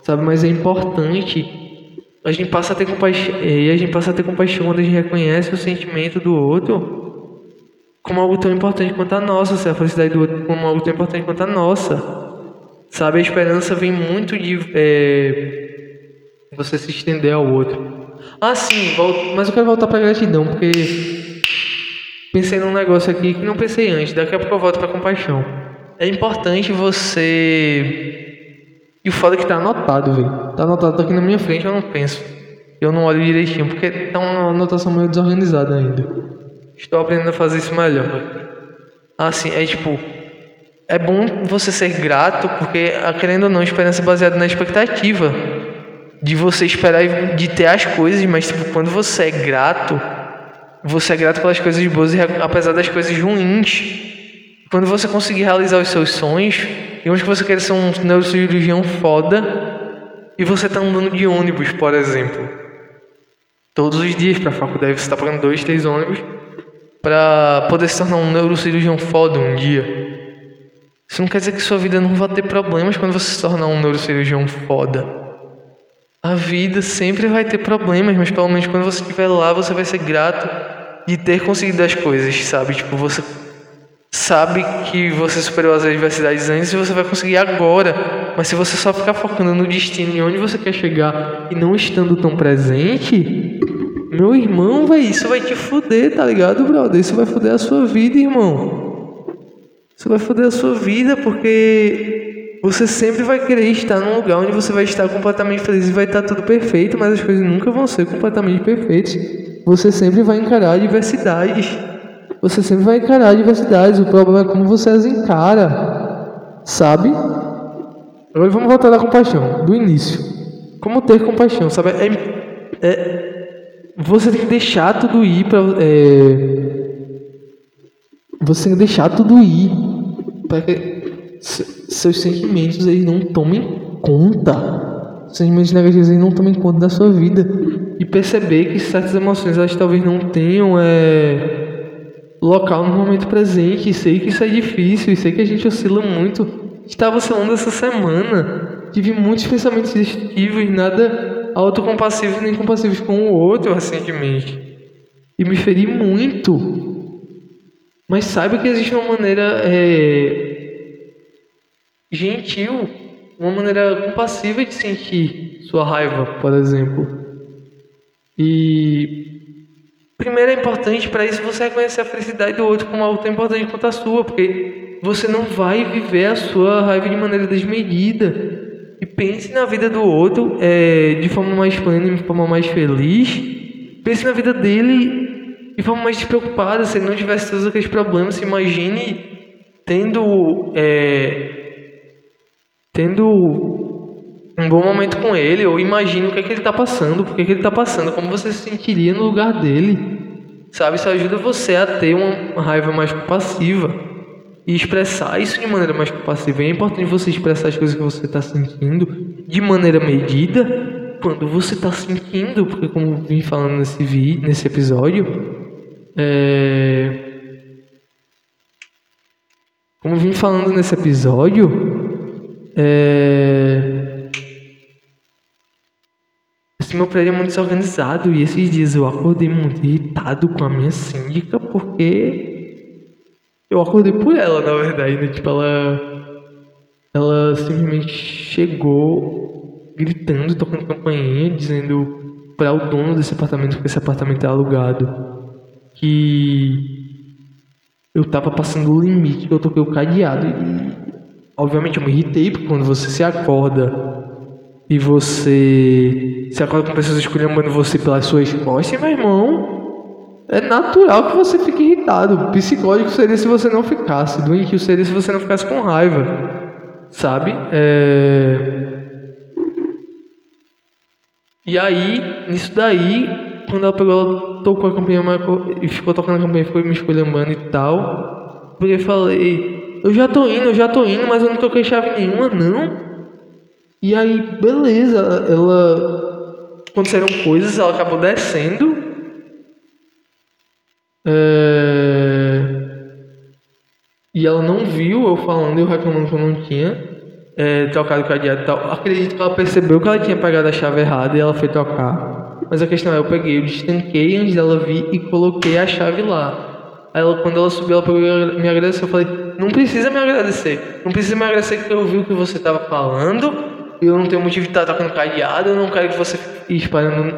S1: sabe? Mas é importante a gente passa a ter compaixão e a gente passa a ter compaixão quando a gente reconhece o sentimento do outro como algo tão importante quanto a nossa, se a felicidade do outro como algo tão importante quanto a nossa, sabe? A esperança vem muito de é, você se estender ao outro. Ah, sim, mas eu quero voltar para gratidão porque pensei num negócio aqui que não pensei antes. Daqui a pouco eu volto para compaixão é importante você. E o foda é que tá anotado, velho. Tá anotado tá aqui na minha frente, eu não penso. Eu não olho direitinho, porque tá uma anotação meio desorganizada ainda. Estou aprendendo a fazer isso melhor. Assim, é tipo. É bom você ser grato, porque, querendo ou não, esperança é baseada na expectativa. De você esperar de ter as coisas, mas tipo, quando você é grato, você é grato pelas coisas boas, apesar das coisas ruins. Quando você conseguir realizar os seus sonhos, digamos que você quer ser um neurocirurgião foda e você está andando de ônibus, por exemplo, todos os dias para a faculdade, você está pagando dois, três ônibus para poder se tornar um neurocirurgião foda um dia. Isso não quer dizer que sua vida não vai ter problemas quando você se tornar um neurocirurgião foda. A vida sempre vai ter problemas, mas pelo menos quando você estiver lá, você vai ser grato de ter conseguido as coisas, sabe? Tipo, você sabe que você superou as adversidades antes e você vai conseguir agora. Mas se você só ficar focando no destino e onde você quer chegar e não estando tão presente, meu irmão, vai isso vai te fuder, tá ligado, brother? Isso vai fuder a sua vida, irmão. Isso vai fuder a sua vida porque você sempre vai querer estar num lugar onde você vai estar completamente feliz e vai estar tudo perfeito, mas as coisas nunca vão ser completamente perfeitas. Você sempre vai encarar adversidades você sempre vai encarar adversidades. O problema é como você as encara, sabe? Agora vamos voltar da compaixão, do início. Como ter compaixão, sabe? É, é, você tem que deixar tudo ir para. É, você tem que deixar tudo ir para que seus sentimentos eles não tomem conta. Os sentimentos negativos eles não tomem conta da sua vida. E perceber que certas emoções elas talvez não tenham. É, local no momento presente. Sei que isso é difícil, e sei que a gente oscila muito. Estava oscilando essa semana. Tive muitos pensamentos destrutivos, nada autocompassivos nem compassivos com o outro recentemente. E me feri muito. Mas saiba que existe uma maneira é, gentil, uma maneira compassiva de sentir sua raiva, por exemplo. E Primeiro é importante para isso você reconhecer a felicidade do outro como algo tão importante quanto a sua, porque você não vai viver a sua raiva de maneira desmedida. E pense na vida do outro é, de forma mais plena, de forma mais feliz. Pense na vida dele de forma mais despreocupada. Se ele não tivesse todos aqueles problemas, se imagine tendo. É, tendo um bom momento com ele, ou imagine o que é que ele está passando, por que, é que ele está passando, como você se sentiria no lugar dele. Sabe, isso ajuda você a ter uma raiva mais compassiva e expressar isso de maneira mais compassiva. É importante você expressar as coisas que você está sentindo de maneira medida quando você está sentindo, porque como vim falando nesse vídeo, nesse episódio, é... como vim falando nesse episódio, é... Esse meu prédio é muito desorganizado e esses dias eu acordei muito irritado com a minha síndica porque eu acordei por ela, na verdade, né? Tipo, ela, ela simplesmente chegou gritando, tocando campainha, dizendo para o dono desse apartamento, porque esse apartamento é alugado, que eu tava passando o limite, eu toquei o cadeado e obviamente eu me irritei, porque quando você se acorda e você se acorda com pessoas escolhendo você pelas suas costas, meu irmão, é natural que você fique irritado. Psicólogo seria se você não ficasse, doentio seria se você não ficasse com raiva, sabe? É... E aí, nisso daí, quando ela pegou, ela tocou a campanha e ficou tocando a campanha, ficou me escolhendo e tal. Porque eu falei, eu já tô indo, eu já tô indo, mas eu não toquei chave nenhuma, não. E aí, beleza, ela. Aconteceram coisas, ela acabou descendo. É... E ela não viu eu falando eu reclamando que eu não tinha é, trocado o cadeado e tal. Acredito que ela percebeu que ela tinha pegado a chave errada e ela foi trocar. Mas a questão é, eu peguei, eu destanquei antes dela vir e coloquei a chave lá. Aí ela, quando ela subiu, ela pegou me agradeceu. Eu falei, não precisa me agradecer. Não precisa me agradecer que eu vi o que você estava falando eu não tenho motivo de estar tocando cadeado, eu não quero que você fique espalhando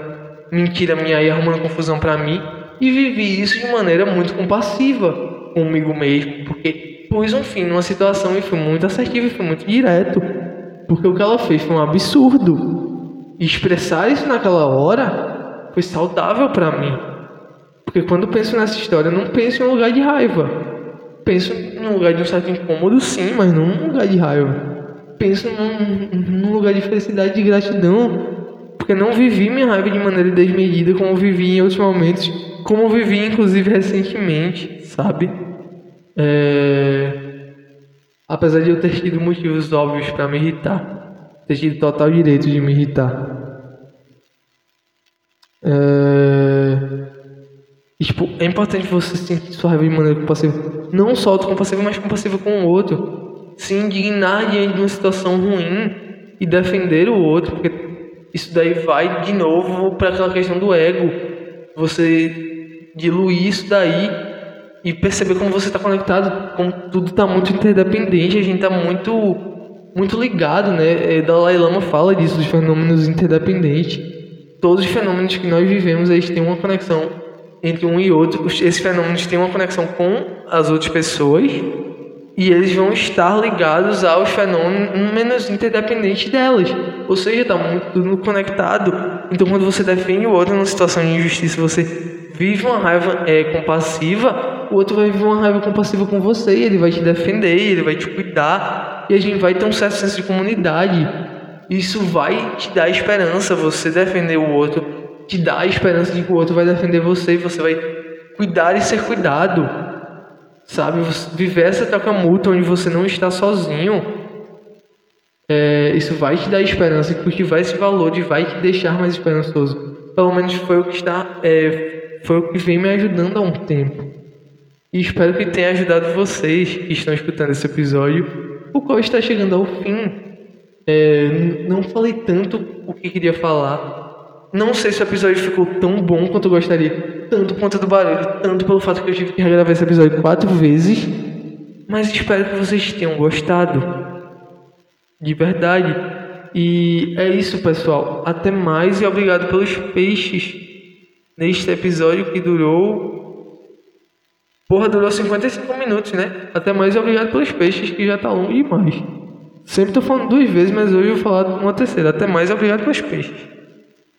S1: mentira minha aí, arrumando confusão para mim. E vivi isso de maneira muito compassiva comigo mesmo, porque pus um fim numa situação e fui muito assertivo e fui muito direto. Porque o que ela fez foi um absurdo. E expressar isso naquela hora foi saudável para mim. Porque quando penso nessa história, eu não penso em um lugar de raiva. Penso num lugar de um certo incômodo, sim, mas não num lugar de raiva penso num, num lugar de felicidade e gratidão, porque não vivi minha raiva de maneira desmedida como vivi em outros momentos, como vivi inclusive recentemente, sabe? É... Apesar de eu ter tido motivos óbvios para me irritar, ter tido total direito de me irritar. É... E, tipo, é importante você sentir sua raiva de maneira compassiva. Não só autocompassiva, mas compassiva com o outro se indignar diante de uma situação ruim e defender o outro, porque isso daí vai de novo para aquela questão do ego. Você diluir isso daí e perceber como você está conectado, como tudo está muito interdependente, a gente está muito muito ligado, né? É, Dalai Lama fala disso, dos fenômenos interdependentes. Todos os fenômenos que nós vivemos, eles têm uma conexão entre um e outro. Esses fenômenos têm uma conexão com as outras pessoas e eles vão estar ligados aos fenômenos interdependentes delas. Ou seja, está muito tudo conectado. Então, quando você defende o outro numa situação de injustiça, você vive uma raiva é, compassiva, o outro vai viver uma raiva compassiva com você, ele vai te defender, ele vai te cuidar, e a gente vai ter um certo senso de comunidade. Isso vai te dar esperança, você defender o outro, te dá a esperança de que o outro vai defender você, e você vai cuidar e ser cuidado. Sabe? Viver essa troca mútua onde você não está sozinho. É, isso vai te dar esperança, cultivar esse valor e vai te deixar mais esperançoso. Pelo menos foi o que está, é, foi o que vem me ajudando há um tempo. E espero que tenha ajudado vocês que estão escutando esse episódio, o qual está chegando ao fim. É, não falei tanto o que queria falar, não sei se o episódio ficou tão bom quanto eu gostaria, tanto por conta do barulho, tanto pelo fato que eu tive que regravar esse episódio quatro vezes, mas espero que vocês tenham gostado. De verdade. E é isso, pessoal. Até mais e obrigado pelos peixes neste episódio que durou Porra, durou 55 minutos, né? Até mais obrigado pelos peixes, que já tá longo demais. Sempre tô falando duas vezes, mas hoje eu vou falar uma terceira. Até mais obrigado pelos peixes.